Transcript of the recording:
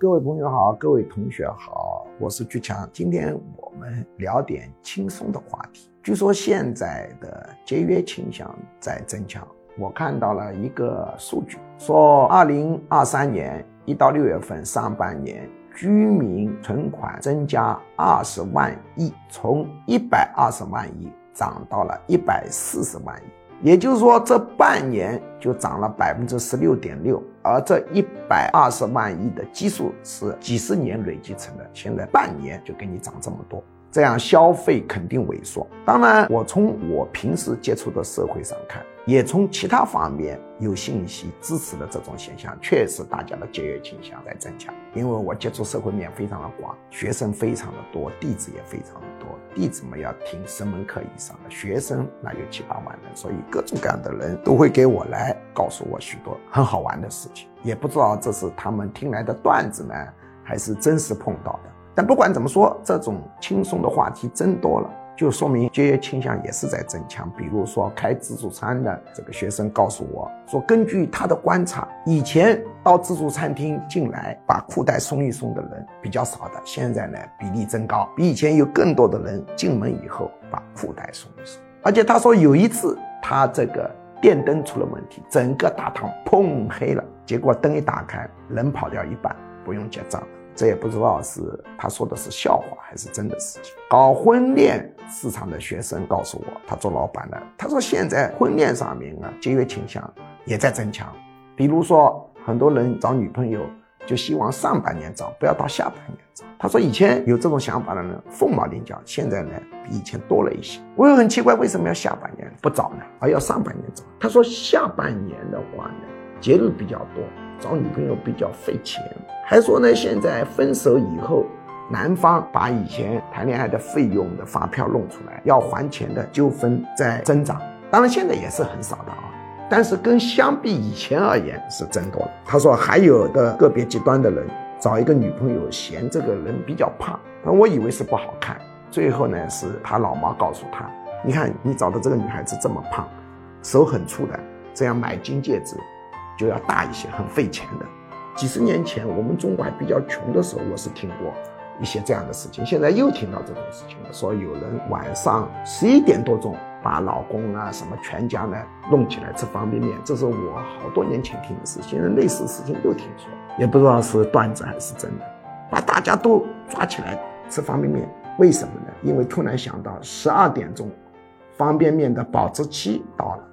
各位朋友好，各位同学好，我是巨强。今天我们聊点轻松的话题。据说现在的节约倾向在增强。我看到了一个数据，说二零二三年一到六月份上半年，居民存款增加二十万亿，从一百二十万亿涨到了一百四十万亿。也就是说，这半年就涨了百分之十六点六，而这一百二十万亿的基数是几十年累积成的，现在半年就给你涨这么多，这样消费肯定萎缩。当然，我从我平时接触的社会上看。也从其他方面有信息支持的这种现象，确实大家的节约倾向在增强。因为我接触社会面非常的广，学生非常的多，弟子也非常的多。弟子们要听十门课以上的，学生那有七八万人，所以各种各样的人都会给我来告诉我许多很好玩的事情。也不知道这是他们听来的段子呢，还是真实碰到的。但不管怎么说，这种轻松的话题增多了。就说明节约倾向也是在增强。比如说开自助餐的这个学生告诉我说，根据他的观察，以前到自助餐厅进来把裤带松一松的人比较少的，现在呢比例增高，比以前有更多的人进门以后把裤带松一松。而且他说有一次他这个电灯出了问题，整个大堂砰黑了，结果灯一打开，人跑掉一半，不用结账。这也不知道是他说的是笑话还是真的事情。搞婚恋市场的学生告诉我，他做老板的，他说现在婚恋上面啊，节约倾向也在增强。比如说，很多人找女朋友就希望上半年找，不要到下半年找。他说以前有这种想法的人凤毛麟角，现在呢比以前多了一些。我也很奇怪，为什么要下半年不找呢，而要上半年找？他说下半年的话呢，节日比较多。找女朋友比较费钱，还说呢，现在分手以后，男方把以前谈恋爱的费用的发票弄出来，要还钱的纠纷在增长。当然现在也是很少的啊，但是跟相比以前而言是增多了。他说还有的个别极端的人找一个女朋友，嫌这个人比较胖，我以为是不好看，最后呢是他老妈告诉他，你看你找的这个女孩子这么胖，手很粗的，这样买金戒指。就要大一些，很费钱的。几十年前我们中国还比较穷的时候，我是听过一些这样的事情。现在又听到这种事情了，说有人晚上十一点多钟把老公啊什么全家呢弄起来吃方便面，这是我好多年前听的事。现在类似事情又听说，也不知道是段子还是真的，把大家都抓起来吃方便面，为什么呢？因为突然想到十二点钟，方便面的保质期到了。